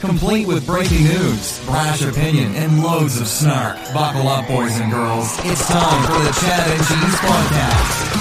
Complete with breaking news, brash opinion, and loads of snark. Buckle up, boys and girls. It's time for the Chad and Cheese podcast.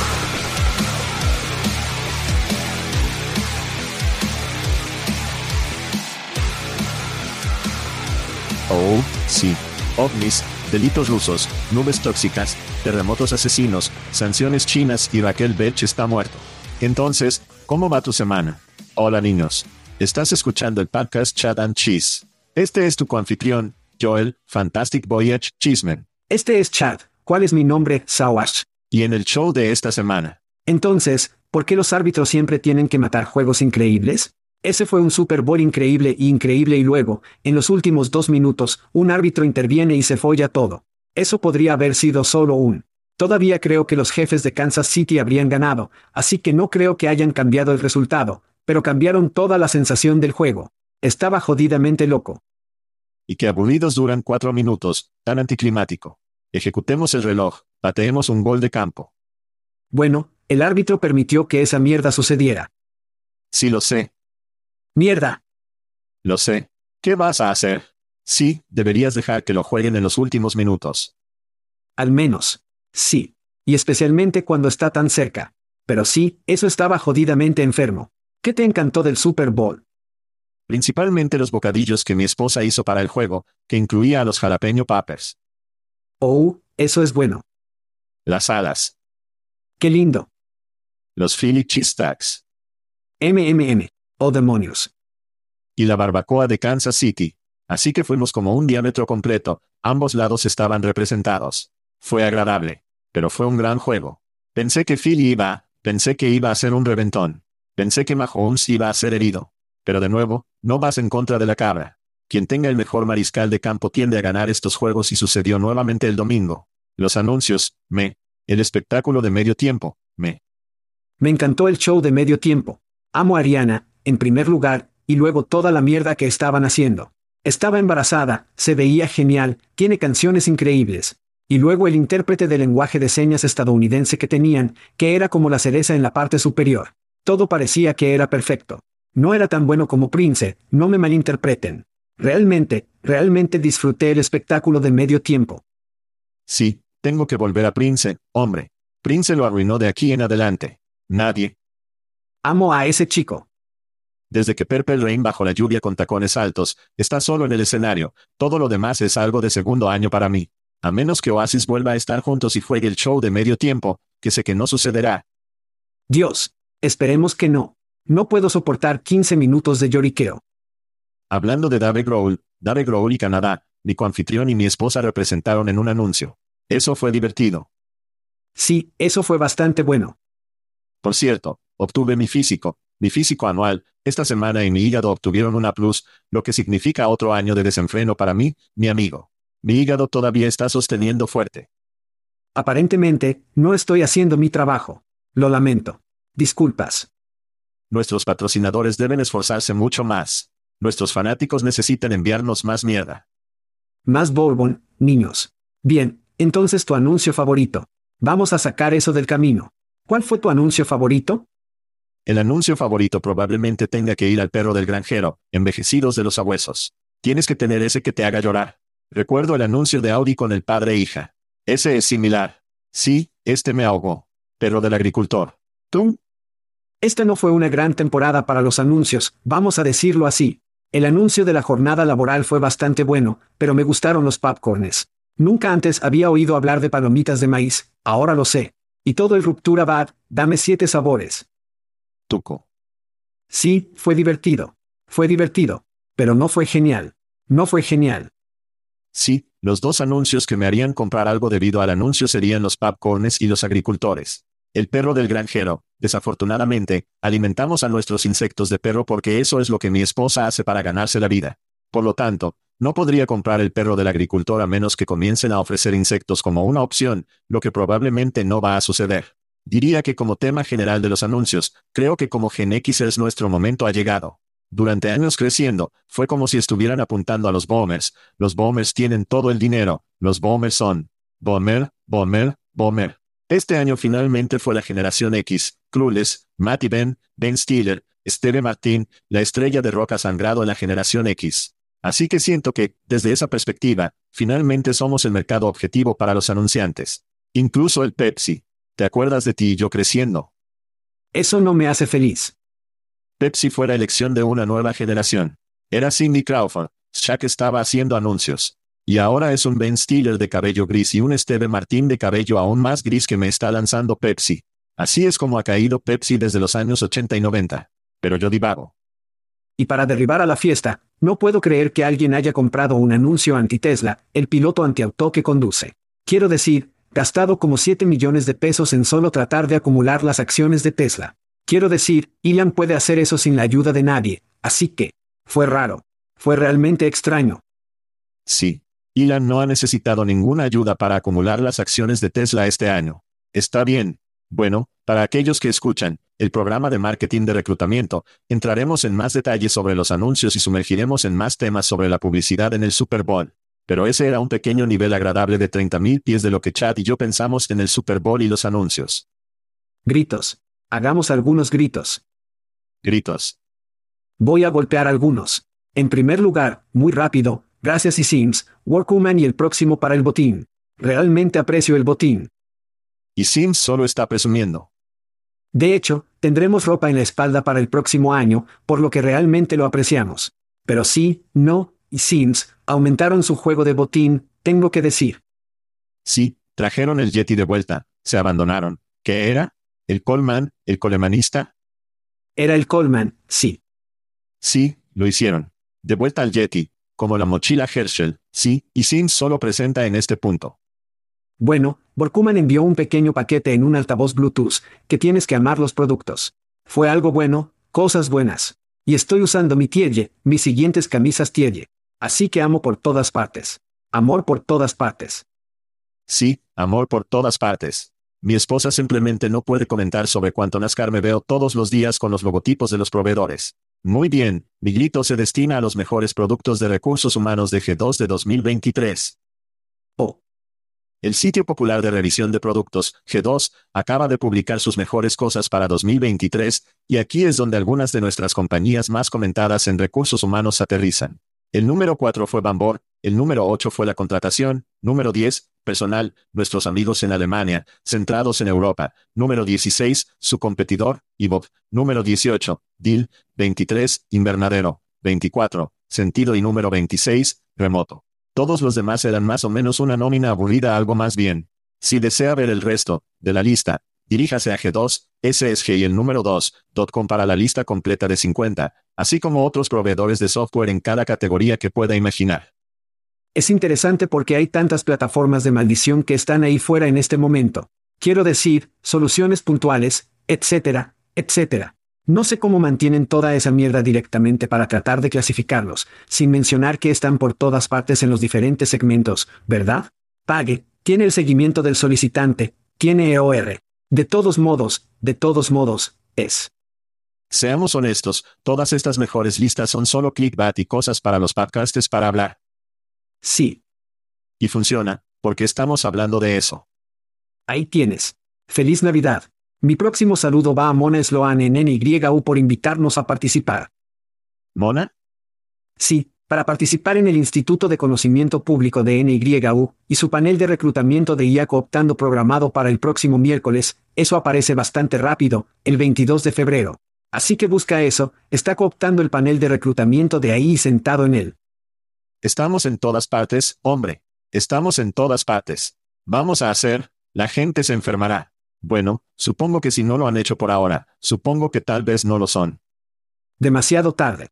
Oh, sí. OVNIs, delitos rusos, nubes tóxicas, terremotos asesinos, sanciones chinas y Raquel Bech está muerto. Entonces, ¿cómo va tu semana? Hola niños. Estás escuchando el podcast Chad and Cheese. Este es tu coanfitrión, Joel, Fantastic Voyage Cheeseman. Este es Chad. ¿Cuál es mi nombre, Sawash? Y en el show de esta semana. Entonces, ¿por qué los árbitros siempre tienen que matar juegos increíbles? Ese fue un Super Bowl increíble y increíble y luego, en los últimos dos minutos, un árbitro interviene y se folla todo. Eso podría haber sido solo un. Todavía creo que los jefes de Kansas City habrían ganado, así que no creo que hayan cambiado el resultado, pero cambiaron toda la sensación del juego. Estaba jodidamente loco. Y que aburridos duran cuatro minutos, tan anticlimático. Ejecutemos el reloj, pateemos un gol de campo. Bueno, el árbitro permitió que esa mierda sucediera. Sí lo sé, Mierda. Lo sé. ¿Qué vas a hacer? Sí, deberías dejar que lo jueguen en los últimos minutos. Al menos. Sí. Y especialmente cuando está tan cerca. Pero sí, eso estaba jodidamente enfermo. ¿Qué te encantó del Super Bowl? Principalmente los bocadillos que mi esposa hizo para el juego, que incluía a los jalapeño poppers. Oh, eso es bueno. Las alas. Qué lindo. Los Philly cheese stacks. MMM. Oh demonios. Y la barbacoa de Kansas City. Así que fuimos como un diámetro completo, ambos lados estaban representados. Fue agradable. Pero fue un gran juego. Pensé que Philly iba, pensé que iba a ser un reventón. Pensé que Mahomes iba a ser herido. Pero de nuevo, no vas en contra de la cabra. Quien tenga el mejor mariscal de campo tiende a ganar estos juegos y sucedió nuevamente el domingo. Los anuncios, me. El espectáculo de medio tiempo, me. Me encantó el show de medio tiempo. Amo a Ariana, en primer lugar, y luego toda la mierda que estaban haciendo. Estaba embarazada, se veía genial, tiene canciones increíbles. Y luego el intérprete de lenguaje de señas estadounidense que tenían, que era como la cereza en la parte superior. Todo parecía que era perfecto. No era tan bueno como Prince, no me malinterpreten. Realmente, realmente disfruté el espectáculo de medio tiempo. Sí, tengo que volver a Prince, hombre. Prince lo arruinó de aquí en adelante. Nadie. Amo a ese chico. Desde que Purple Rain bajo la lluvia con tacones altos, está solo en el escenario, todo lo demás es algo de segundo año para mí. A menos que Oasis vuelva a estar juntos y juegue el show de medio tiempo, que sé que no sucederá. Dios, esperemos que no. No puedo soportar 15 minutos de lloriqueo. Hablando de Dave Grohl, Dave Grohl y Canadá, mi coanfitrión y mi esposa representaron en un anuncio. Eso fue divertido. Sí, eso fue bastante bueno. Por cierto, obtuve mi físico, mi físico anual, esta semana y mi hígado obtuvieron una plus, lo que significa otro año de desenfreno para mí, mi amigo. Mi hígado todavía está sosteniendo fuerte. Aparentemente, no estoy haciendo mi trabajo. Lo lamento. Disculpas. Nuestros patrocinadores deben esforzarse mucho más. Nuestros fanáticos necesitan enviarnos más mierda. Más bourbon, niños. Bien, entonces tu anuncio favorito. Vamos a sacar eso del camino. ¿Cuál fue tu anuncio favorito? El anuncio favorito probablemente tenga que ir al perro del granjero, envejecidos de los abuesos. Tienes que tener ese que te haga llorar. Recuerdo el anuncio de Audi con el padre e hija. Ese es similar. Sí, este me ahogó. Perro del agricultor. ¿Tú? Esta no fue una gran temporada para los anuncios, vamos a decirlo así. El anuncio de la jornada laboral fue bastante bueno, pero me gustaron los popcornes. Nunca antes había oído hablar de palomitas de maíz, ahora lo sé. Y todo el ruptura bad, dame siete sabores. Tuco. Sí, fue divertido. Fue divertido. Pero no fue genial. No fue genial. Sí, los dos anuncios que me harían comprar algo debido al anuncio serían los popcornes y los agricultores. El perro del granjero. Desafortunadamente, alimentamos a nuestros insectos de perro porque eso es lo que mi esposa hace para ganarse la vida. Por lo tanto, no podría comprar el perro del agricultor a menos que comiencen a ofrecer insectos como una opción, lo que probablemente no va a suceder. Diría que como tema general de los anuncios, creo que como Gen X es nuestro momento ha llegado. Durante años creciendo, fue como si estuvieran apuntando a los boomers. Los boomers tienen todo el dinero. Los boomers son boomer, boomer, boomer. Este año finalmente fue la generación X, Clueless, Matty Ben, Ben Stiller, Steve Martin, la estrella de rock sangrado en la generación X. Así que siento que, desde esa perspectiva, finalmente somos el mercado objetivo para los anunciantes. Incluso el Pepsi. ¿Te acuerdas de ti y yo creciendo? Eso no me hace feliz. Pepsi fue la elección de una nueva generación. Era Cindy Crawford, Shaq estaba haciendo anuncios. Y ahora es un Ben Stiller de cabello gris y un Steve Martin de cabello aún más gris que me está lanzando Pepsi. Así es como ha caído Pepsi desde los años 80 y 90. Pero yo divago. Y para derribar a la fiesta, no puedo creer que alguien haya comprado un anuncio anti-Tesla, el piloto antiauto que conduce. Quiero decir, gastado como 7 millones de pesos en solo tratar de acumular las acciones de Tesla. Quiero decir, Elon puede hacer eso sin la ayuda de nadie, así que, fue raro. Fue realmente extraño. Sí. Elon no ha necesitado ninguna ayuda para acumular las acciones de Tesla este año. Está bien. Bueno, para aquellos que escuchan, el programa de marketing de reclutamiento, entraremos en más detalles sobre los anuncios y sumergiremos en más temas sobre la publicidad en el Super Bowl. Pero ese era un pequeño nivel agradable de 30.000 pies de lo que Chad y yo pensamos en el Super Bowl y los anuncios. Gritos. Hagamos algunos gritos. Gritos. Voy a golpear algunos. En primer lugar, muy rápido, gracias y Sims, Workwoman y el próximo para el botín. Realmente aprecio el botín. Y Sims solo está presumiendo. De hecho, tendremos ropa en la espalda para el próximo año, por lo que realmente lo apreciamos. Pero sí, no, y Sims, aumentaron su juego de botín, tengo que decir. Sí, trajeron el Yeti de vuelta, se abandonaron. ¿Qué era? ¿El Coleman, el colemanista? Era el Coleman, sí. Sí, lo hicieron. De vuelta al Yeti, como la mochila Herschel, sí, y Sims solo presenta en este punto. Bueno, Borkuman envió un pequeño paquete en un altavoz Bluetooth, que tienes que amar los productos. Fue algo bueno, cosas buenas. Y estoy usando mi Tielle, mis siguientes camisas Tielle. Así que amo por todas partes. Amor por todas partes. Sí, amor por todas partes. Mi esposa simplemente no puede comentar sobre cuánto NASCAR me veo todos los días con los logotipos de los proveedores. Muy bien, mi grito se destina a los mejores productos de recursos humanos de G2 de 2023. Oh. El sitio popular de revisión de productos, G2, acaba de publicar sus mejores cosas para 2023, y aquí es donde algunas de nuestras compañías más comentadas en recursos humanos aterrizan. El número 4 fue Bambor, el número 8 fue la contratación, número 10, personal, nuestros amigos en Alemania, centrados en Europa, número 16, su competidor, Bob. número 18, Deal, 23, invernadero, 24, sentido y número 26, remoto. Todos los demás eran más o menos una nómina aburrida algo más bien. Si desea ver el resto, de la lista, diríjase a G2, SSG y el número 2, .com para la lista completa de 50, así como otros proveedores de software en cada categoría que pueda imaginar. Es interesante porque hay tantas plataformas de maldición que están ahí fuera en este momento. Quiero decir, soluciones puntuales, etcétera, etcétera. No sé cómo mantienen toda esa mierda directamente para tratar de clasificarlos, sin mencionar que están por todas partes en los diferentes segmentos, ¿verdad? Pague, tiene el seguimiento del solicitante, tiene EOR. De todos modos, de todos modos, es. Seamos honestos, todas estas mejores listas son solo clickbait y cosas para los podcasts para hablar. Sí. Y funciona, porque estamos hablando de eso. Ahí tienes. Feliz Navidad. Mi próximo saludo va a Mona Sloan en NYU por invitarnos a participar. ¿Mona? Sí, para participar en el Instituto de Conocimiento Público de NYU, y su panel de reclutamiento de IA cooptando programado para el próximo miércoles, eso aparece bastante rápido, el 22 de febrero. Así que busca eso, está cooptando el panel de reclutamiento de ahí sentado en él. Estamos en todas partes, hombre. Estamos en todas partes. Vamos a hacer, la gente se enfermará. Bueno, supongo que si no lo han hecho por ahora, supongo que tal vez no lo son. Demasiado tarde.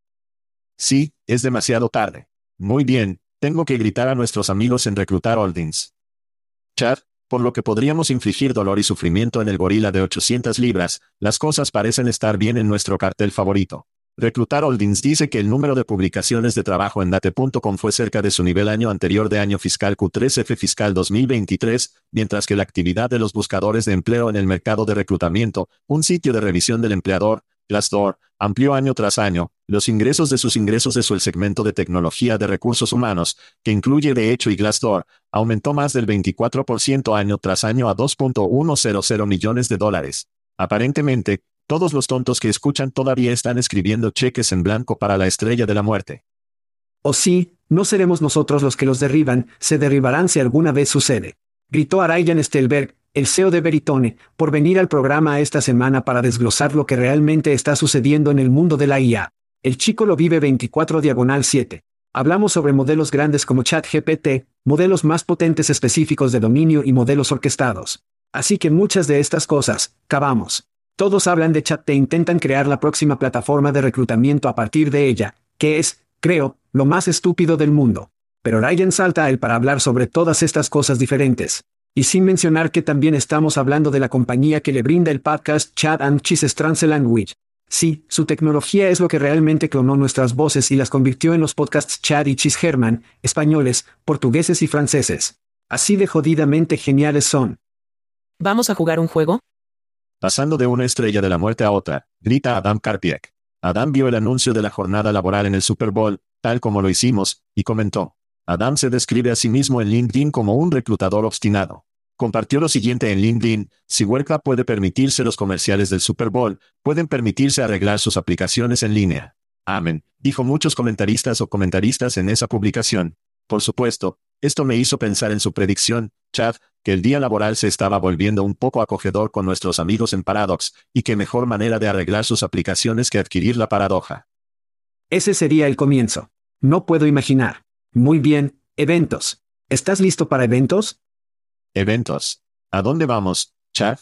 Sí, es demasiado tarde. Muy bien, tengo que gritar a nuestros amigos en Reclutar Holdings. Chad, por lo que podríamos infligir dolor y sufrimiento en el gorila de 800 libras, las cosas parecen estar bien en nuestro cartel favorito. Reclutar Holdings dice que el número de publicaciones de trabajo en date.com fue cerca de su nivel año anterior de año fiscal Q3F fiscal 2023, mientras que la actividad de los buscadores de empleo en el mercado de reclutamiento, un sitio de revisión del empleador, Glassdoor, amplió año tras año, los ingresos de sus ingresos de su el segmento de tecnología de recursos humanos, que incluye de hecho y Glassdoor, aumentó más del 24% año tras año a 2.100 millones de dólares. Aparentemente, todos los tontos que escuchan todavía están escribiendo cheques en blanco para la estrella de la muerte. O oh, sí, no seremos nosotros los que los derriban, se derribarán si alguna vez sucede. Gritó a Ryan Stelberg, el CEO de Veritone, por venir al programa esta semana para desglosar lo que realmente está sucediendo en el mundo de la IA. El chico lo vive 24 diagonal 7. Hablamos sobre modelos grandes como ChatGPT, modelos más potentes específicos de dominio y modelos orquestados. Así que muchas de estas cosas, cavamos. Todos hablan de chat e intentan crear la próxima plataforma de reclutamiento a partir de ella, que es, creo, lo más estúpido del mundo. Pero Ryan salta a él para hablar sobre todas estas cosas diferentes. Y sin mencionar que también estamos hablando de la compañía que le brinda el podcast Chat and Cheese Trans Language. Sí, su tecnología es lo que realmente clonó nuestras voces y las convirtió en los podcasts Chad y Chis Herman, españoles, portugueses y franceses. Así de jodidamente geniales son. ¿Vamos a jugar un juego? Pasando de una estrella de la muerte a otra, grita Adam Karpiek. Adam vio el anuncio de la jornada laboral en el Super Bowl, tal como lo hicimos, y comentó. Adam se describe a sí mismo en LinkedIn como un reclutador obstinado. Compartió lo siguiente en LinkedIn, si Huerca puede permitirse los comerciales del Super Bowl, pueden permitirse arreglar sus aplicaciones en línea. Amén, dijo muchos comentaristas o comentaristas en esa publicación. Por supuesto, esto me hizo pensar en su predicción, Chad, que el día laboral se estaba volviendo un poco acogedor con nuestros amigos en Paradox, y qué mejor manera de arreglar sus aplicaciones que adquirir la paradoja. Ese sería el comienzo. No puedo imaginar. Muy bien, eventos. ¿Estás listo para eventos? Eventos. ¿A dónde vamos, Chad?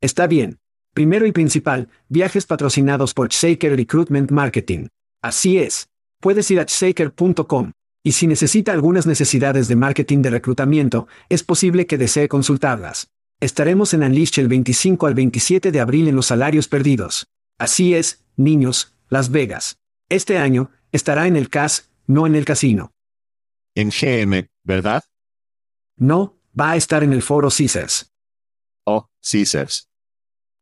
Está bien. Primero y principal, viajes patrocinados por Shaker Recruitment Marketing. Así es. Puedes ir a shaker.com, y si necesita algunas necesidades de marketing de reclutamiento, es posible que desee consultarlas. Estaremos en Unleashed el 25 al 27 de abril en los salarios perdidos. Así es, niños, Las Vegas. Este año, estará en el CAS, no en el casino. En GM, ¿verdad? No, va a estar en el Foro Caesars. Oh, Caesars.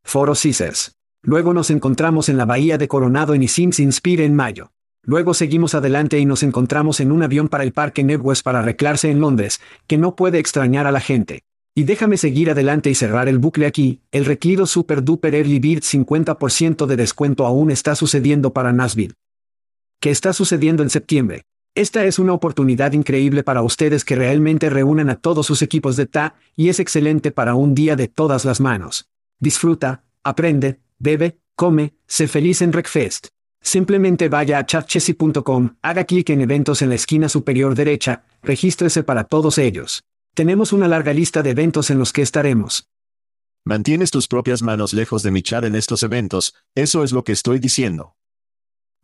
Foro Caesars. Luego nos encontramos en la Bahía de Coronado en Isims Inspire en mayo. Luego seguimos adelante y nos encontramos en un avión para el parque Nebwest para arreglarse en Londres, que no puede extrañar a la gente. Y déjame seguir adelante y cerrar el bucle aquí, el requerido Super Duper Early Bird 50% de descuento aún está sucediendo para Nashville. ¿Qué está sucediendo en septiembre? Esta es una oportunidad increíble para ustedes que realmente reúnan a todos sus equipos de TA, y es excelente para un día de todas las manos. Disfruta, aprende, bebe, come, sé feliz en Wreckfest. Simplemente vaya a chatchessy.com, haga clic en eventos en la esquina superior derecha, regístrese para todos ellos. Tenemos una larga lista de eventos en los que estaremos. Mantienes tus propias manos lejos de mi chat en estos eventos, eso es lo que estoy diciendo.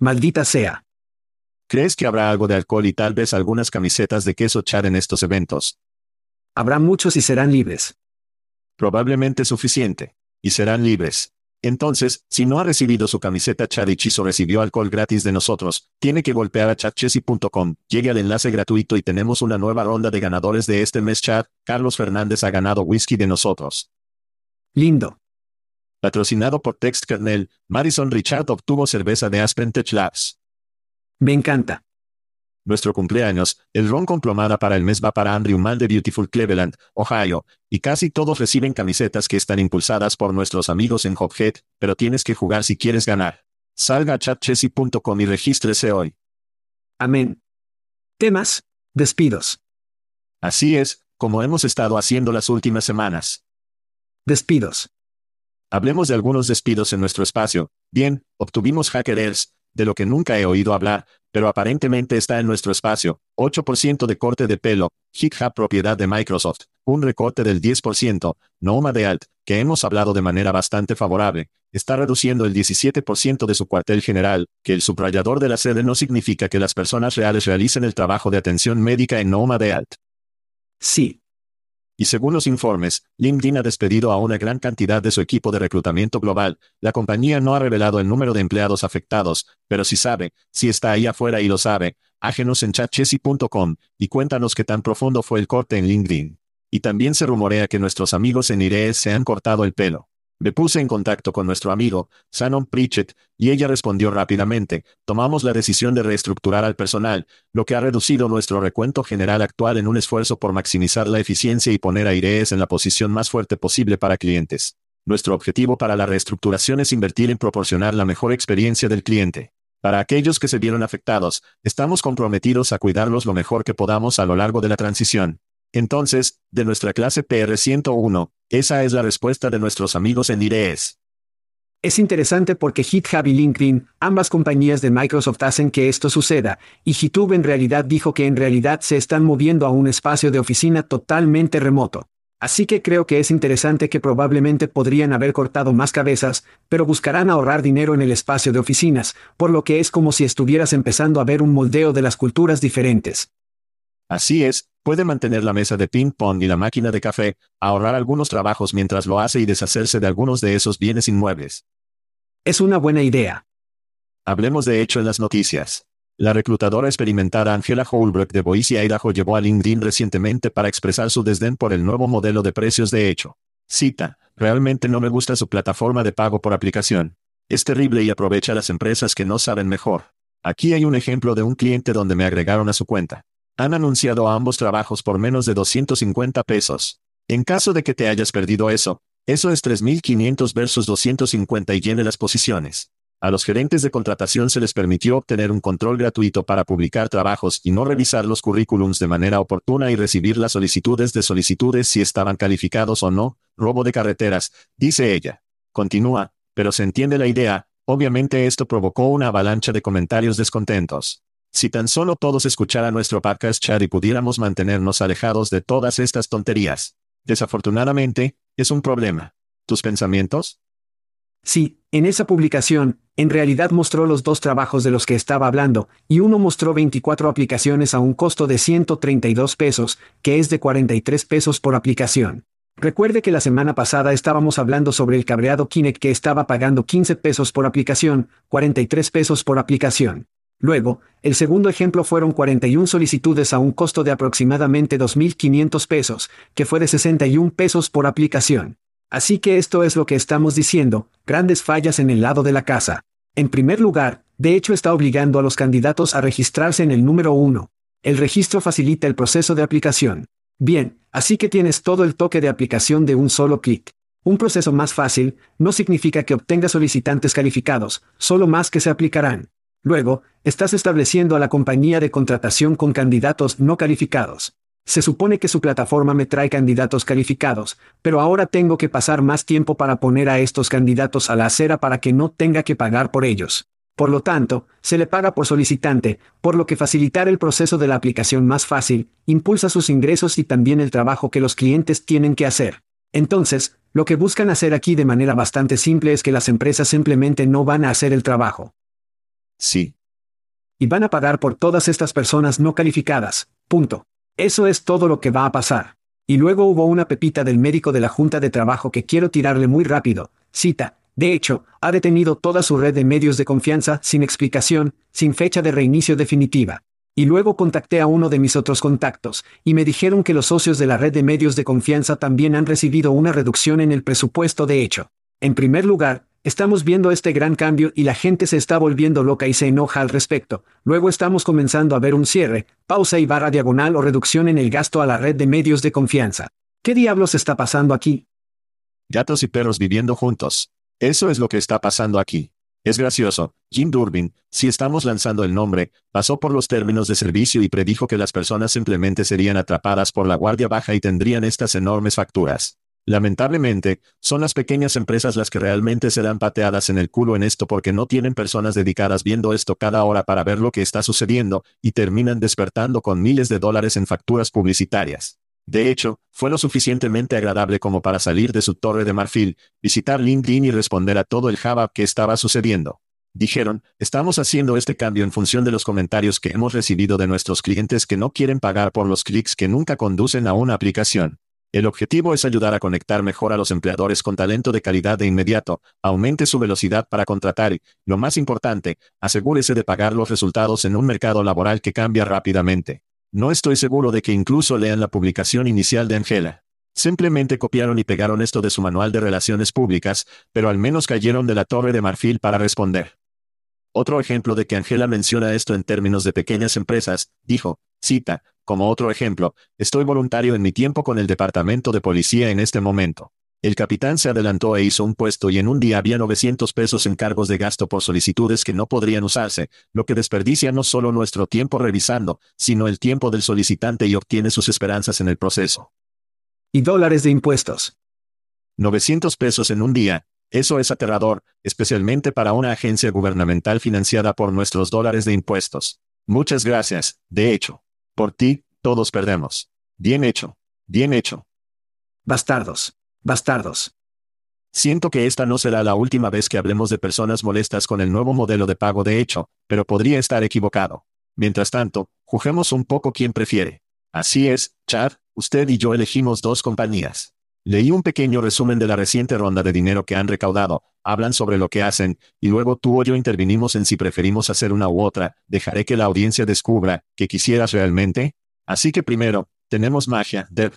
Maldita sea. ¿Crees que habrá algo de alcohol y tal vez algunas camisetas de queso chat en estos eventos? Habrá muchos y serán libres. Probablemente suficiente. Y serán libres. Entonces, si no ha recibido su camiseta Chad Hechizo recibió alcohol gratis de nosotros, tiene que golpear a chatchessy.com, llegue al enlace gratuito y tenemos una nueva ronda de ganadores de este mes Chad, Carlos Fernández ha ganado whisky de nosotros. Lindo. Patrocinado por Text Kernel, Madison Richard obtuvo cerveza de Aspen Tech Labs. Me encanta. Nuestro cumpleaños, el ron con plomada para el mes va para Andrew Mann de Beautiful Cleveland, Ohio, y casi todos reciben camisetas que están impulsadas por nuestros amigos en Hophead, pero tienes que jugar si quieres ganar. Salga a chatchessy.com y regístrese hoy. Amén. Temas, despidos. Así es, como hemos estado haciendo las últimas semanas. Despidos. Hablemos de algunos despidos en nuestro espacio. Bien, obtuvimos Hackers, de lo que nunca he oído hablar, pero aparentemente está en nuestro espacio. 8% de corte de pelo, GitHub propiedad de Microsoft, un recorte del 10%, Noma de Alt, que hemos hablado de manera bastante favorable, está reduciendo el 17% de su cuartel general, que el subrayador de la sede no significa que las personas reales realicen el trabajo de atención médica en Noma de Alt. Sí, Y según los informes, LinkedIn ha despedido a una gran cantidad de su equipo de reclutamiento global. La compañía no ha revelado el número de empleados afectados, pero si sabe, si está ahí afuera y lo sabe, ágenos en chatchessy.com y cuéntanos qué tan profundo fue el corte en LinkedIn. Y también se rumorea que nuestros amigos en IRES se han cortado el pelo. Me puse en contacto con nuestro amigo, Shannon Pritchett, y ella respondió rápidamente, tomamos la decisión de reestructurar al personal, lo que ha reducido nuestro recuento general actual en un esfuerzo por maximizar la eficiencia y poner a en la posición más fuerte posible para clientes. Nuestro objetivo para la reestructuración es invertir en proporcionar la mejor experiencia del cliente. Para aquellos que se vieron afectados, estamos comprometidos a cuidarlos lo mejor que podamos a lo largo de la transición. Entonces, de nuestra clase PR101, esa es la respuesta de nuestros amigos en IRES. Es interesante porque GitHub y LinkedIn, ambas compañías de Microsoft hacen que esto suceda, y GitHub en realidad dijo que en realidad se están moviendo a un espacio de oficina totalmente remoto. Así que creo que es interesante que probablemente podrían haber cortado más cabezas, pero buscarán ahorrar dinero en el espacio de oficinas, por lo que es como si estuvieras empezando a ver un moldeo de las culturas diferentes. Así es, puede mantener la mesa de ping-pong y la máquina de café, ahorrar algunos trabajos mientras lo hace y deshacerse de algunos de esos bienes inmuebles. Es una buena idea. Hablemos de hecho en las noticias. La reclutadora experimentada Angela Holbrook de Boise, Idaho llevó a LinkedIn recientemente para expresar su desdén por el nuevo modelo de precios de hecho. Cita, realmente no me gusta su plataforma de pago por aplicación. Es terrible y aprovecha a las empresas que no saben mejor. Aquí hay un ejemplo de un cliente donde me agregaron a su cuenta. Han anunciado ambos trabajos por menos de 250 pesos. En caso de que te hayas perdido eso, eso es 3.500 versus 250 y llene las posiciones. A los gerentes de contratación se les permitió obtener un control gratuito para publicar trabajos y no revisar los currículums de manera oportuna y recibir las solicitudes de solicitudes si estaban calificados o no, robo de carreteras, dice ella. Continúa, pero se entiende la idea, obviamente esto provocó una avalancha de comentarios descontentos. Si tan solo todos escucharan nuestro podcast chat y pudiéramos mantenernos alejados de todas estas tonterías. Desafortunadamente, es un problema. ¿Tus pensamientos? Sí, en esa publicación, en realidad mostró los dos trabajos de los que estaba hablando, y uno mostró 24 aplicaciones a un costo de 132 pesos, que es de 43 pesos por aplicación. Recuerde que la semana pasada estábamos hablando sobre el cabreado Kinect que estaba pagando 15 pesos por aplicación, 43 pesos por aplicación. Luego, el segundo ejemplo fueron 41 solicitudes a un costo de aproximadamente 2.500 pesos, que fue de 61 pesos por aplicación. Así que esto es lo que estamos diciendo, grandes fallas en el lado de la casa. En primer lugar, de hecho está obligando a los candidatos a registrarse en el número 1. El registro facilita el proceso de aplicación. Bien, así que tienes todo el toque de aplicación de un solo clic. Un proceso más fácil no significa que obtenga solicitantes calificados, solo más que se aplicarán. Luego, estás estableciendo a la compañía de contratación con candidatos no calificados. Se supone que su plataforma me trae candidatos calificados, pero ahora tengo que pasar más tiempo para poner a estos candidatos a la acera para que no tenga que pagar por ellos. Por lo tanto, se le paga por solicitante, por lo que facilitar el proceso de la aplicación más fácil, impulsa sus ingresos y también el trabajo que los clientes tienen que hacer. Entonces, lo que buscan hacer aquí de manera bastante simple es que las empresas simplemente no van a hacer el trabajo. Sí. Y van a pagar por todas estas personas no calificadas. Punto. Eso es todo lo que va a pasar. Y luego hubo una pepita del médico de la Junta de Trabajo que quiero tirarle muy rápido. Cita. De hecho, ha detenido toda su red de medios de confianza sin explicación, sin fecha de reinicio definitiva. Y luego contacté a uno de mis otros contactos, y me dijeron que los socios de la red de medios de confianza también han recibido una reducción en el presupuesto de hecho. En primer lugar, estamos viendo este gran cambio y la gente se está volviendo loca y se enoja al respecto. Luego estamos comenzando a ver un cierre, pausa y barra diagonal o reducción en el gasto a la red de medios de confianza. ¿Qué diablos está pasando aquí? Gatos y perros viviendo juntos. Eso es lo que está pasando aquí. Es gracioso, Jim Durbin, si estamos lanzando el nombre, pasó por los términos de servicio y predijo que las personas simplemente serían atrapadas por la guardia baja y tendrían estas enormes facturas. Lamentablemente, son las pequeñas empresas las que realmente serán pateadas en el culo en esto porque no tienen personas dedicadas viendo esto cada hora para ver lo que está sucediendo, y terminan despertando con miles de dólares en facturas publicitarias. De hecho, fue lo suficientemente agradable como para salir de su torre de marfil, visitar LinkedIn y responder a todo el Java que estaba sucediendo. Dijeron, estamos haciendo este cambio en función de los comentarios que hemos recibido de nuestros clientes que no quieren pagar por los clics que nunca conducen a una aplicación. El objetivo es ayudar a conectar mejor a los empleadores con talento de calidad de inmediato, aumente su velocidad para contratar y, lo más importante, asegúrese de pagar los resultados en un mercado laboral que cambia rápidamente. No estoy seguro de que incluso lean la publicación inicial de Angela. Simplemente copiaron y pegaron esto de su manual de relaciones públicas, pero al menos cayeron de la torre de marfil para responder. Otro ejemplo de que Angela menciona esto en términos de pequeñas empresas, dijo, cita, como otro ejemplo, estoy voluntario en mi tiempo con el departamento de policía en este momento. El capitán se adelantó e hizo un puesto y en un día había 900 pesos en cargos de gasto por solicitudes que no podrían usarse, lo que desperdicia no solo nuestro tiempo revisando, sino el tiempo del solicitante y obtiene sus esperanzas en el proceso. Y dólares de impuestos. 900 pesos en un día, eso es aterrador, especialmente para una agencia gubernamental financiada por nuestros dólares de impuestos. Muchas gracias, de hecho. Por ti, todos perdemos. Bien hecho. Bien hecho. Bastardos. Bastardos. Siento que esta no será la última vez que hablemos de personas molestas con el nuevo modelo de pago de hecho, pero podría estar equivocado. Mientras tanto, juguemos un poco quién prefiere. Así es, Chad, usted y yo elegimos dos compañías. Leí un pequeño resumen de la reciente ronda de dinero que han recaudado, hablan sobre lo que hacen, y luego tú o yo intervinimos en si preferimos hacer una u otra, dejaré que la audiencia descubra, que quisieras realmente. Así que primero, tenemos magia, Deb.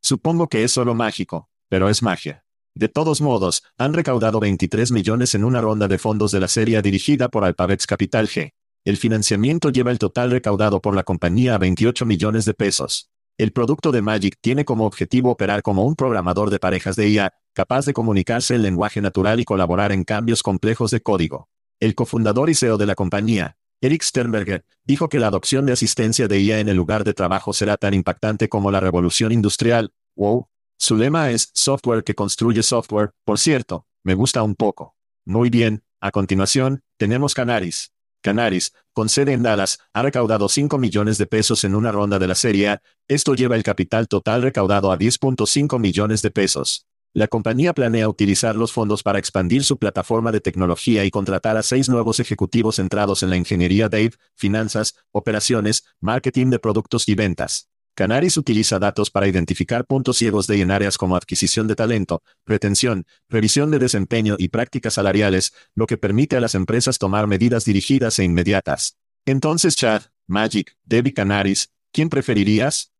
Supongo que es solo mágico, pero es magia. De todos modos, han recaudado 23 millones en una ronda de fondos de la serie dirigida por Alphabet Capital G. El financiamiento lleva el total recaudado por la compañía a 28 millones de pesos. El producto de Magic tiene como objetivo operar como un programador de parejas de IA, capaz de comunicarse en lenguaje natural y colaborar en cambios complejos de código. El cofundador y CEO de la compañía, Eric Sternberger, dijo que la adopción de asistencia de IA en el lugar de trabajo será tan impactante como la revolución industrial. Wow. Su lema es software que construye software, por cierto, me gusta un poco. Muy bien, a continuación, tenemos Canaris. Canaris, con sede en Dallas, ha recaudado 5 millones de pesos en una ronda de la serie A, esto lleva el capital total recaudado a 10.5 millones de pesos. La compañía planea utilizar los fondos para expandir su plataforma de tecnología y contratar a seis nuevos ejecutivos centrados en la ingeniería Dave, finanzas, operaciones, marketing de productos y ventas. Canaris utiliza datos para identificar puntos ciegos de en áreas como adquisición de talento, retención, revisión de desempeño y prácticas salariales, lo que permite a las empresas tomar medidas dirigidas e inmediatas. Entonces Chad, Magic, Debbie Canaris, ¿quién preferirías?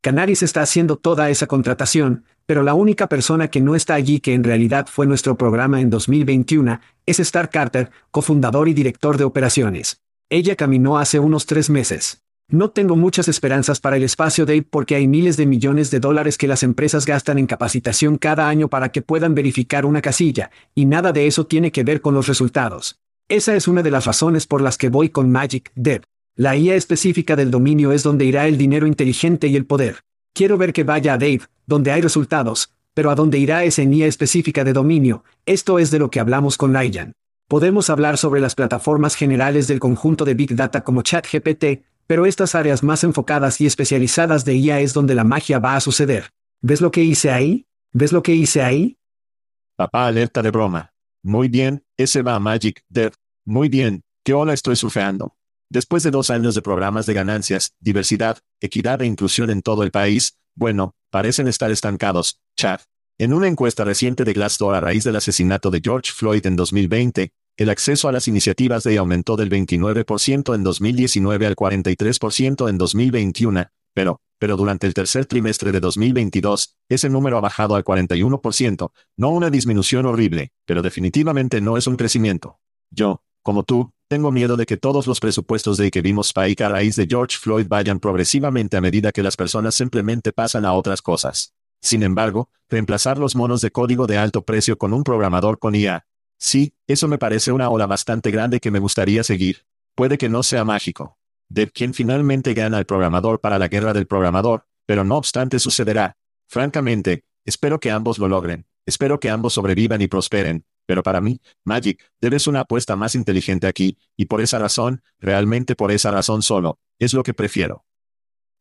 Canaris está haciendo toda esa contratación, pero la única persona que no está allí que en realidad fue nuestro programa en 2021, es Star Carter, cofundador y director de operaciones. Ella caminó hace unos tres meses. No tengo muchas esperanzas para el espacio Dave porque hay miles de millones de dólares que las empresas gastan en capacitación cada año para que puedan verificar una casilla, y nada de eso tiene que ver con los resultados. Esa es una de las razones por las que voy con Magic Dev. La IA específica del dominio es donde irá el dinero inteligente y el poder. Quiero ver que vaya a Dave, donde hay resultados, pero a dónde irá esa IA específica de dominio, esto es de lo que hablamos con Ryan. Podemos hablar sobre las plataformas generales del conjunto de Big Data como ChatGPT, pero estas áreas más enfocadas y especializadas de IA es donde la magia va a suceder. ¿Ves lo que hice ahí? ¿Ves lo que hice ahí? Papá alerta de broma. Muy bien, ese va a Magic, Dev. Muy bien, ¿qué ola estoy surfeando? Después de dos años de programas de ganancias, diversidad, equidad e inclusión en todo el país, Bueno, parecen estar estancados, Chad. En una encuesta reciente de Glassdoor a raíz del asesinato de George Floyd en 2020, el acceso a las iniciativas de aumentó del 29% en 2019 al 43% en 2021, pero, pero durante el tercer trimestre de 2022, ese número ha bajado al 41%, no una disminución horrible, pero definitivamente no es un crecimiento. Yo, como tú, tengo miedo de que todos los presupuestos de que vimos Spike a raíz de George Floyd vayan progresivamente a medida que las personas simplemente pasan a otras cosas. Sin embargo, reemplazar los monos de código de alto precio con un programador con IA. Sí, eso me parece una ola bastante grande que me gustaría seguir. Puede que no sea mágico. De quien finalmente gana el programador para la guerra del programador, pero no obstante sucederá. Francamente, espero que ambos lo logren. Espero que ambos sobrevivan y prosperen. Pero para mí, Magic, debes una apuesta más inteligente aquí, y por esa razón, realmente por esa razón solo, es lo que prefiero.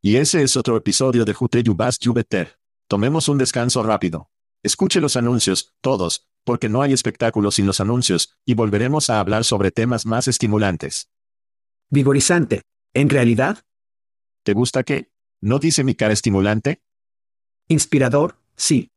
Y ese es otro episodio de Jute Yubas Jubeter. Tomemos un descanso rápido. Escuche los anuncios, todos, porque no hay espectáculos sin los anuncios, y volveremos a hablar sobre temas más estimulantes. Vigorizante. ¿En realidad? ¿Te gusta qué? ¿No dice mi cara estimulante? Inspirador, sí.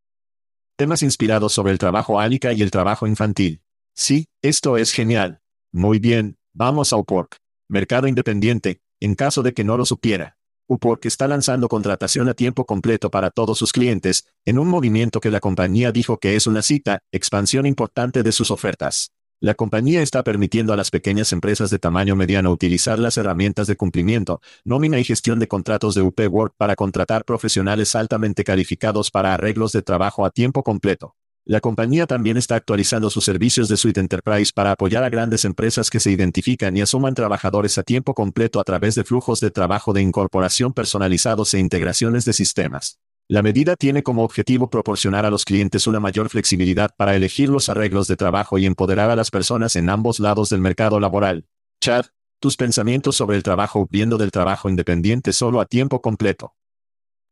Temas inspirados sobre el trabajo álica y el trabajo infantil. Sí, esto es genial. Muy bien, vamos a Upwork. Mercado independiente, en caso de que no lo supiera. Upwork está lanzando contratación a tiempo completo para todos sus clientes, en un movimiento que la compañía dijo que es una cita, expansión importante de sus ofertas. La compañía está permitiendo a las pequeñas empresas de tamaño mediano utilizar las herramientas de cumplimiento, nómina y gestión de contratos de Upwork para contratar profesionales altamente calificados para arreglos de trabajo a tiempo completo. La compañía también está actualizando sus servicios de Suite Enterprise para apoyar a grandes empresas que se identifican y asuman trabajadores a tiempo completo a través de flujos de trabajo de incorporación personalizados e integraciones de sistemas. La medida tiene como objetivo proporcionar a los clientes una mayor flexibilidad para elegir los arreglos de trabajo y empoderar a las personas en ambos lados del mercado laboral. Chad, tus pensamientos sobre el trabajo viendo del trabajo independiente solo a tiempo completo.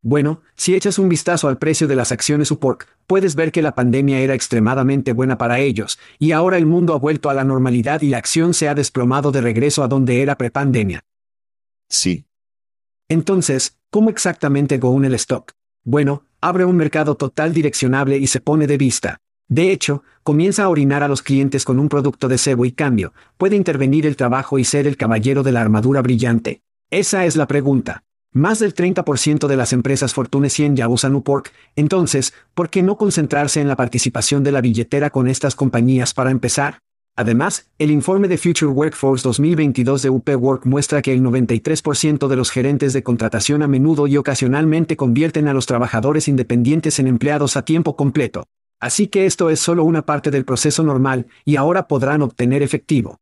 Bueno, si echas un vistazo al precio de las acciones Upwork, puedes ver que la pandemia era extremadamente buena para ellos, y ahora el mundo ha vuelto a la normalidad y la acción se ha desplomado de regreso a donde era prepandemia. Sí. Entonces, ¿cómo exactamente go el stock? Bueno, abre un mercado total direccionable y se pone de vista. De hecho, comienza a orinar a los clientes con un producto de cebo y cambio, puede intervenir el trabajo y ser el caballero de la armadura brillante. Esa es la pregunta. Más del 30% de las empresas Fortune 100 ya usan Upwork, entonces, ¿por qué no concentrarse en la participación de la billetera con estas compañías para empezar? Además, el informe de Future Workforce 2022 de Upwork muestra que el 93% de los gerentes de contratación a menudo y ocasionalmente convierten a los trabajadores independientes en empleados a tiempo completo. Así que esto es solo una parte del proceso normal, y ahora podrán obtener efectivo.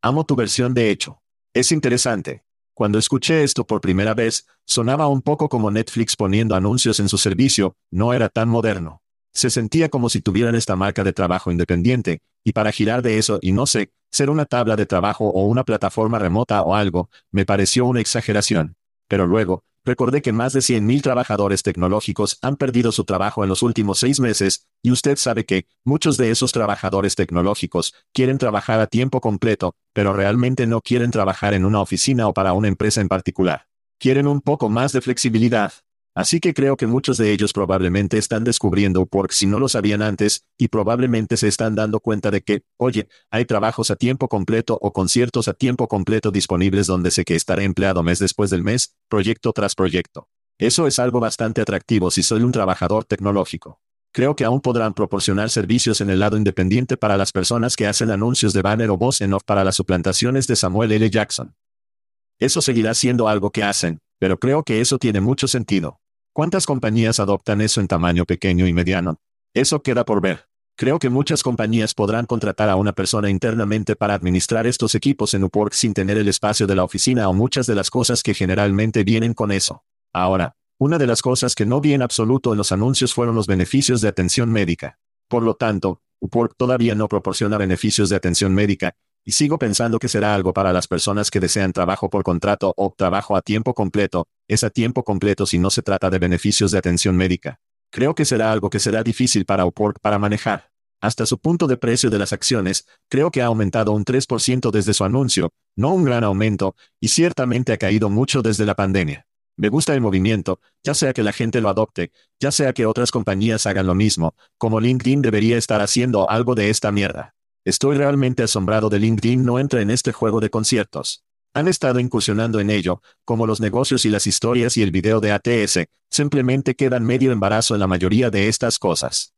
Amo tu versión de hecho. Es interesante. Cuando escuché esto por primera vez, sonaba un poco como Netflix poniendo anuncios en su servicio, no era tan moderno. Se sentía como si tuvieran esta marca de trabajo independiente, y para girar de eso y no sé, ser una tabla de trabajo o una plataforma remota o algo, me pareció una exageración. Pero luego, Recordé que más de 100.000 trabajadores tecnológicos han perdido su trabajo en los últimos seis meses, y usted sabe que, muchos de esos trabajadores tecnológicos, quieren trabajar a tiempo completo, pero realmente no quieren trabajar en una oficina o para una empresa en particular. Quieren un poco más de flexibilidad. Así que creo que muchos de ellos probablemente están descubriendo Upwork si no lo sabían antes, y probablemente se están dando cuenta de que, oye, hay trabajos a tiempo completo o conciertos a tiempo completo disponibles donde sé que estaré empleado mes después del mes, proyecto tras proyecto. Eso es algo bastante atractivo si soy un trabajador tecnológico. Creo que aún podrán proporcionar servicios en el lado independiente para las personas que hacen anuncios de banner o voz en off para las suplantaciones de Samuel L. Jackson. Eso seguirá siendo algo que hacen, pero creo que eso tiene mucho sentido. ¿Cuántas compañías adoptan eso en tamaño pequeño y mediano? Eso queda por ver. Creo que muchas compañías podrán contratar a una persona internamente para administrar estos equipos en Upwork sin tener el espacio de la oficina o muchas de las cosas que generalmente vienen con eso. Ahora, una de las cosas que no vi en absoluto en los anuncios fueron los beneficios de atención médica. Por lo tanto, Upwork todavía no proporciona beneficios de atención médica, y sigo pensando que será algo para las personas que desean trabajo por contrato o trabajo a tiempo completo, es a tiempo completo si no se trata de beneficios de atención médica. Creo que será algo que será difícil para Upwork para manejar. Hasta su punto de precio de las acciones, creo que ha aumentado un 3% desde su anuncio, no un gran aumento, y ciertamente ha caído mucho desde la pandemia. Me gusta el movimiento, ya sea que la gente lo adopte, ya sea que otras compañías hagan lo mismo, como LinkedIn debería estar haciendo algo de esta mierda. Estoy realmente asombrado de LinkedIn no entra en este juego de conciertos. Han estado incursionando en ello, como los negocios y las historias y el video de ATS, simplemente quedan medio embarazo en la mayoría de estas cosas.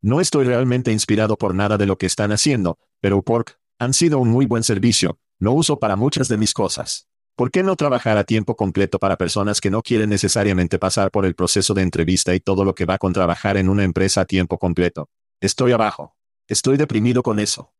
No estoy realmente inspirado por nada de lo que están haciendo, pero Upwork, han sido un muy buen servicio, lo uso para muchas de mis cosas. ¿Por qué no trabajar a tiempo completo para personas que no quieren necesariamente pasar por el proceso de entrevista y todo lo que va con trabajar en una empresa a tiempo completo? Estoy abajo. Estoy deprimido con eso.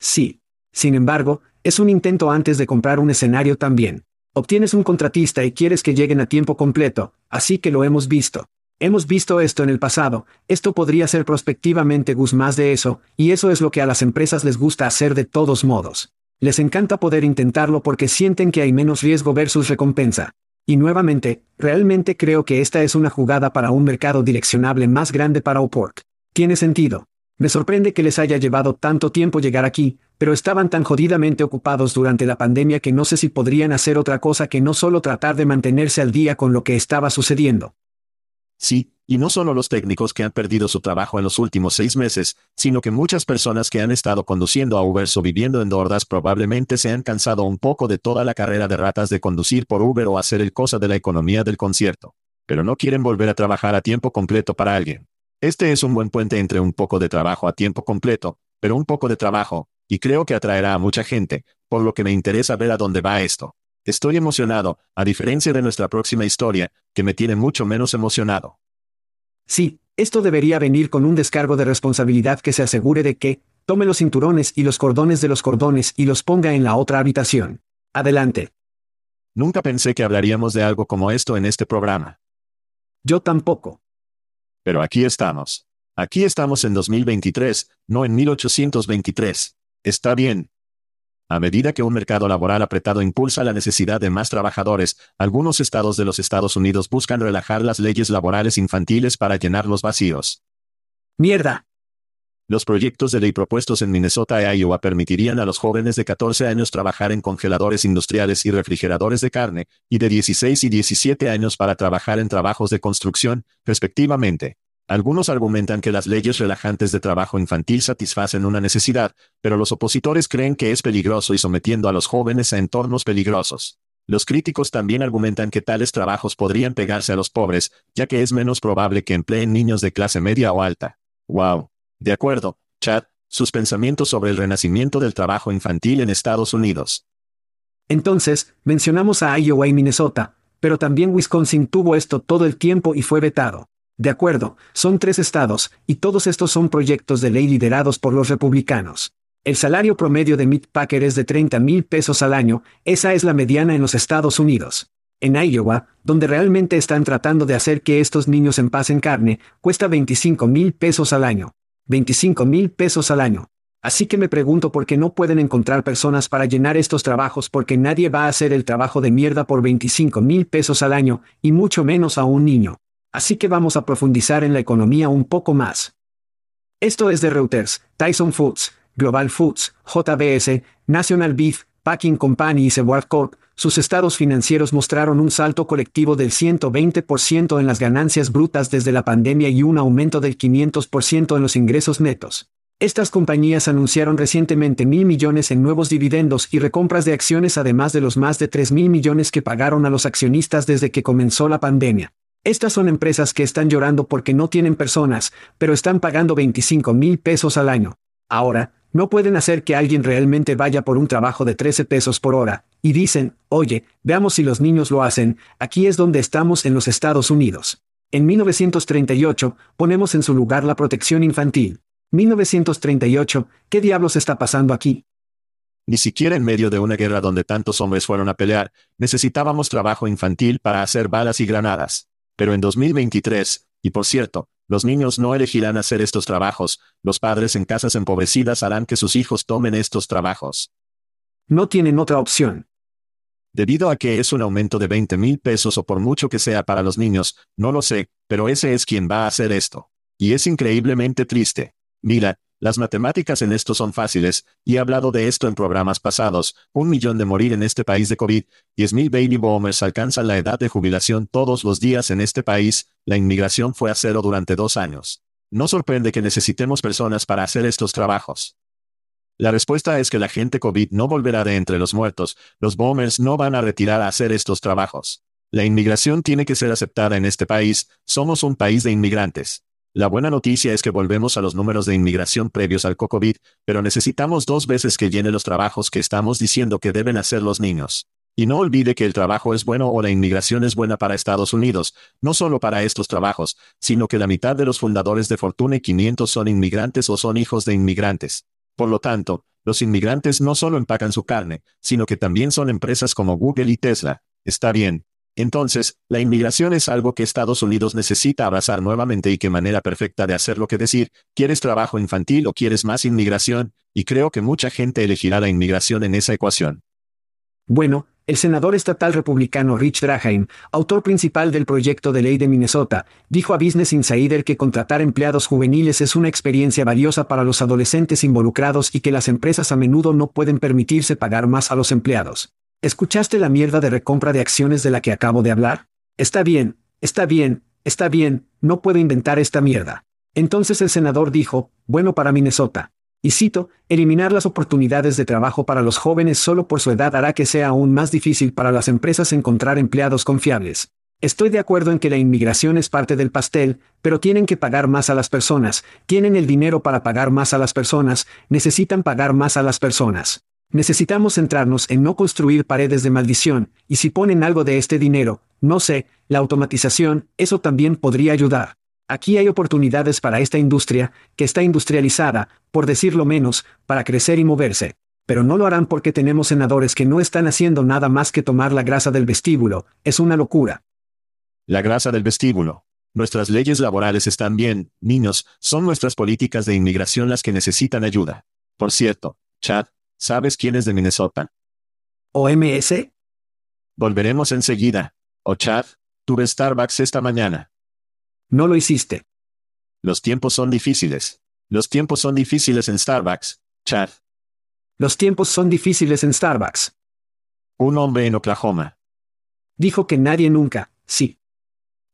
Sí. Sin embargo, es un intento antes de comprar un escenario también. Obtienes un contratista y quieres que lleguen a tiempo completo, así que lo hemos visto. Hemos visto esto en el pasado, esto podría ser prospectivamente Gus más de eso, y eso es lo que a las empresas les gusta hacer de todos modos. Les encanta poder intentarlo porque sienten que hay menos riesgo versus recompensa. Y nuevamente, realmente creo que esta es una jugada para un mercado direccionable más grande para Upwork. Tiene sentido. Me sorprende que les haya llevado tanto tiempo llegar aquí, pero estaban tan jodidamente ocupados durante la pandemia que no sé si podrían hacer otra cosa que no solo tratar de mantenerse al día con lo que estaba sucediendo. Sí, y no solo los técnicos que han perdido su trabajo en los últimos seis meses, sino que muchas personas que han estado conduciendo a Uber o viviendo en Dordas probablemente se han cansado un poco de toda la carrera de ratas de conducir por Uber o hacer el cosa de la economía del concierto. Pero no quieren volver a trabajar a tiempo completo para alguien. Este es un buen puente entre un poco de trabajo a tiempo completo, pero un poco de trabajo, y creo que atraerá a mucha gente, por lo que me interesa ver a dónde va esto. Estoy emocionado, a diferencia de nuestra próxima historia, que me tiene mucho menos emocionado. Sí, esto debería venir con un descargo de responsabilidad que se asegure de que, tome los cinturones y los cordones de los cordones y los ponga en la otra habitación. Adelante. Nunca pensé que hablaríamos de algo como esto en este programa. Yo tampoco. Pero aquí estamos. Aquí estamos en 2023, no en 1823. Está bien, a medida que un mercado laboral apretado impulsa la necesidad de más trabajadores, algunos estados de los Estados Unidos buscan relajar las leyes laborales infantiles para llenar los vacíos. Mierda. Los proyectos de ley propuestos en Minnesota e Iowa permitirían a los jóvenes de 14 años trabajar en congeladores industriales y refrigeradores de carne, y de 16 y 17 años para trabajar en trabajos de construcción, respectivamente. Algunos argumentan que las leyes relajantes de trabajo infantil satisfacen una necesidad, pero los opositores creen que es peligroso y sometiendo a los jóvenes a entornos peligrosos. Los críticos también argumentan que tales trabajos podrían pegarse a los pobres, ya que es menos probable que empleen niños de clase media o alta. Wow. De acuerdo, Chad, sus pensamientos sobre el renacimiento del trabajo infantil en Estados Unidos. Entonces, mencionamos a Iowa y Minnesota, pero también Wisconsin tuvo esto todo el tiempo y fue vetado. De acuerdo, son tres estados, y todos estos son proyectos de ley liderados por los republicanos. El salario promedio de Mitt Packer es de 30 mil pesos al año, esa es la mediana en los Estados Unidos. En Iowa, donde realmente están tratando de hacer que estos niños empasen carne, cuesta 25 mil pesos al año. 25 mil pesos al año. Así que me pregunto por qué no pueden encontrar personas para llenar estos trabajos porque nadie va a hacer el trabajo de mierda por 25 mil pesos al año, y mucho menos a un niño. Así que vamos a profundizar en la economía un poco más. Esto es de Reuters, Tyson Foods, Global Foods, JBS, National Beef, Packing Company y Seward Corp. Sus estados financieros mostraron un salto colectivo del 120% en las ganancias brutas desde la pandemia y un aumento del 500% en los ingresos netos. Estas compañías anunciaron recientemente mil millones en nuevos dividendos y recompras de acciones además de los más de 3 mil millones que pagaron a los accionistas desde que comenzó la pandemia. Estas son empresas que están llorando porque no tienen personas, pero están pagando 25 mil pesos al año. Ahora, no pueden hacer que alguien realmente vaya por un trabajo de 13 pesos por hora, y dicen, oye, veamos si los niños lo hacen, aquí es donde estamos en los Estados Unidos. En 1938, ponemos en su lugar la protección infantil. 1938, ¿qué diablos está pasando aquí? Ni siquiera en medio de una guerra donde tantos hombres fueron a pelear, necesitábamos trabajo infantil para hacer balas y granadas. Pero en 2023, y por cierto, los niños no elegirán hacer estos trabajos, los padres en casas empobrecidas harán que sus hijos tomen estos trabajos. No tienen otra opción. Debido a que es un aumento de 20 mil pesos o por mucho que sea para los niños, no lo sé, pero ese es quien va a hacer esto. Y es increíblemente triste. Mira, Las matemáticas en esto son fáciles, y he hablado de esto en programas pasados, un millón de morir en este país de COVID, 10.000 baby boomers alcanzan la edad de jubilación todos los días en este país, la inmigración fue a cero durante dos años. No sorprende que necesitemos personas para hacer estos trabajos. La respuesta es que la gente COVID no volverá de entre los muertos, los boomers no van a retirar a hacer estos trabajos. La inmigración tiene que ser aceptada en este país, somos un país de inmigrantes. La buena noticia es que volvemos a los números de inmigración previos al COVID, pero necesitamos dos veces que llene los trabajos que estamos diciendo que deben hacer los niños. Y no olvide que el trabajo es bueno o la inmigración es buena para Estados Unidos, no solo para estos trabajos, sino que la mitad de los fundadores de Fortune 500 son inmigrantes o son hijos de inmigrantes. Por lo tanto, los inmigrantes no solo empacan su carne, sino que también son empresas como Google y Tesla. Está bien, entonces, la inmigración es algo que Estados Unidos necesita abrazar nuevamente y qué manera perfecta de hacerlo que decir, ¿quieres trabajo infantil o quieres más inmigración? Y creo que mucha gente elegirá la inmigración en esa ecuación. Bueno, el senador estatal republicano Rich Draheim, autor principal del proyecto de ley de Minnesota, dijo a Business Insider que contratar empleados juveniles es una experiencia valiosa para los adolescentes involucrados y que las empresas a menudo no pueden permitirse pagar más a los empleados. ¿Escuchaste la mierda de recompra de acciones de la que acabo de hablar? Está bien, está bien, está bien, no puedo inventar esta mierda. Entonces el senador dijo, bueno para Minnesota. Y cito, eliminar las oportunidades de trabajo para los jóvenes solo por su edad hará que sea aún más difícil para las empresas encontrar empleados confiables. Estoy de acuerdo en que la inmigración es parte del pastel, pero tienen que pagar más a las personas, tienen el dinero para pagar más a las personas, necesitan pagar más a las personas. Necesitamos centrarnos en no construir paredes de maldición, y si ponen algo de este dinero, no sé, la automatización, eso también podría ayudar. Aquí hay oportunidades para esta industria, que está industrializada, por decirlo menos, para crecer y moverse. Pero no lo harán porque tenemos senadores que no están haciendo nada más que tomar la grasa del vestíbulo, es una locura. La grasa del vestíbulo. Nuestras leyes laborales están bien, niños, son nuestras políticas de inmigración las que necesitan ayuda. Por cierto, Chad, ¿Sabes quién es de Minnesota? ¿OMS? Volveremos enseguida. O Chad, tuve Starbucks esta mañana. No lo hiciste. Los tiempos son difíciles. Los tiempos son difíciles en Starbucks, Chad. Los tiempos son difíciles en Starbucks. Un hombre en Oklahoma. Dijo que nadie nunca, sí.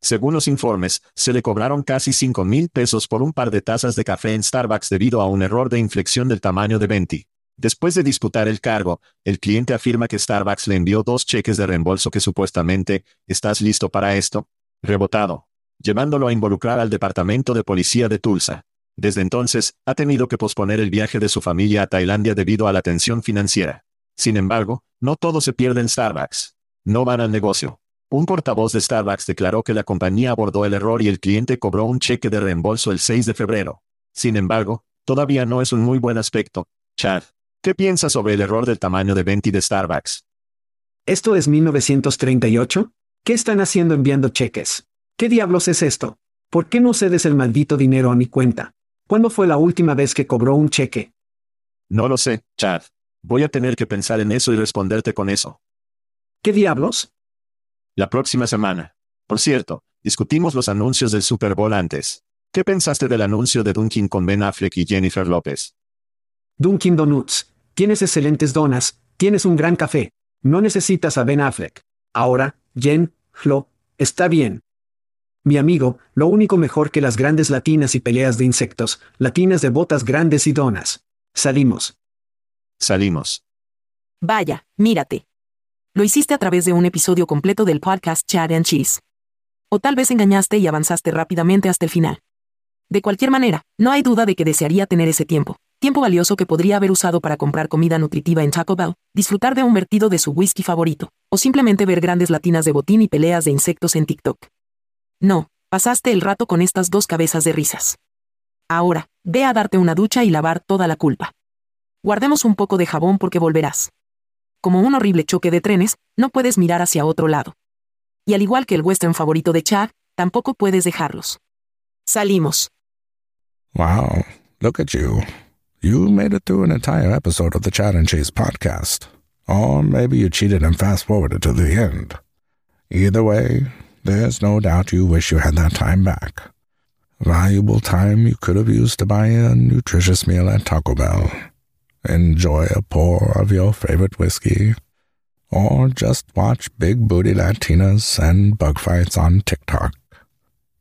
Según los informes, se le cobraron casi 5 mil pesos por un par de tazas de café en Starbucks debido a un error de inflexión del tamaño de 20. Después de disputar el cargo, el cliente afirma que Starbucks le envió dos cheques de reembolso que supuestamente, ¿estás listo para esto? Rebotado. Llevándolo a involucrar al departamento de policía de Tulsa. Desde entonces, ha tenido que posponer el viaje de su familia a Tailandia debido a la tensión financiera. Sin embargo, no todo se pierde en Starbucks. No van al negocio. Un portavoz de Starbucks declaró que la compañía abordó el error y el cliente cobró un cheque de reembolso el 6 de febrero. Sin embargo, todavía no es un muy buen aspecto. Chad, ¿Qué piensas sobre el error del tamaño de 20 de Starbucks? ¿Esto es 1938? ¿Qué están haciendo enviando cheques? ¿Qué diablos es esto? ¿Por qué no cedes el maldito dinero a mi cuenta? ¿Cuándo fue la última vez que cobró un cheque? No lo sé, Chad. Voy a tener que pensar en eso y responderte con eso. ¿Qué diablos? La próxima semana. Por cierto, discutimos los anuncios del Super Bowl antes. ¿Qué pensaste del anuncio de Dunkin' con Ben Affleck y Jennifer López? Dunkin' Donuts. Tienes excelentes donas, tienes un gran café. No necesitas a Ben Affleck. Ahora, Jen, Flo, está bien. Mi amigo, lo único mejor que las grandes latinas y peleas de insectos, latinas de botas grandes y donas. Salimos. Salimos. Vaya, mírate. Lo hiciste a través de un episodio completo del podcast Chat and Cheese. O tal vez engañaste y avanzaste rápidamente hasta el final. De cualquier manera, no hay duda de que desearía tener ese tiempo. Tiempo valioso que podría haber usado para comprar comida nutritiva en Taco Bell, disfrutar de un vertido de su whisky favorito, o simplemente ver grandes latinas de botín y peleas de insectos en TikTok. No, pasaste el rato con estas dos cabezas de risas. Ahora, ve a darte una ducha y lavar toda la culpa. Guardemos un poco de jabón porque volverás. Como un horrible choque de trenes, no puedes mirar hacia otro lado. Y al igual que el western favorito de Chad, tampoco puedes dejarlos. Salimos. Wow, look at you. You made it through an entire episode of the Chat and Chase podcast. Or maybe you cheated and fast forwarded to the end. Either way, there's no doubt you wish you had that time back. Valuable time you could have used to buy a nutritious meal at Taco Bell. Enjoy a pour of your favorite whiskey. Or just watch big booty Latinas and bug fights on TikTok.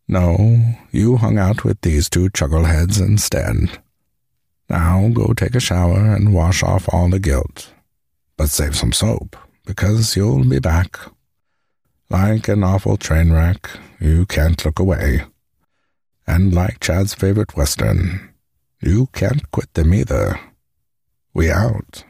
No, you hung out with these two chuckleheads instead. Now go take a shower and wash off all the guilt. But save some soap, because you'll be back. Like an awful train wreck, you can't look away. And like Chad's favorite Western, you can't quit them either. We out.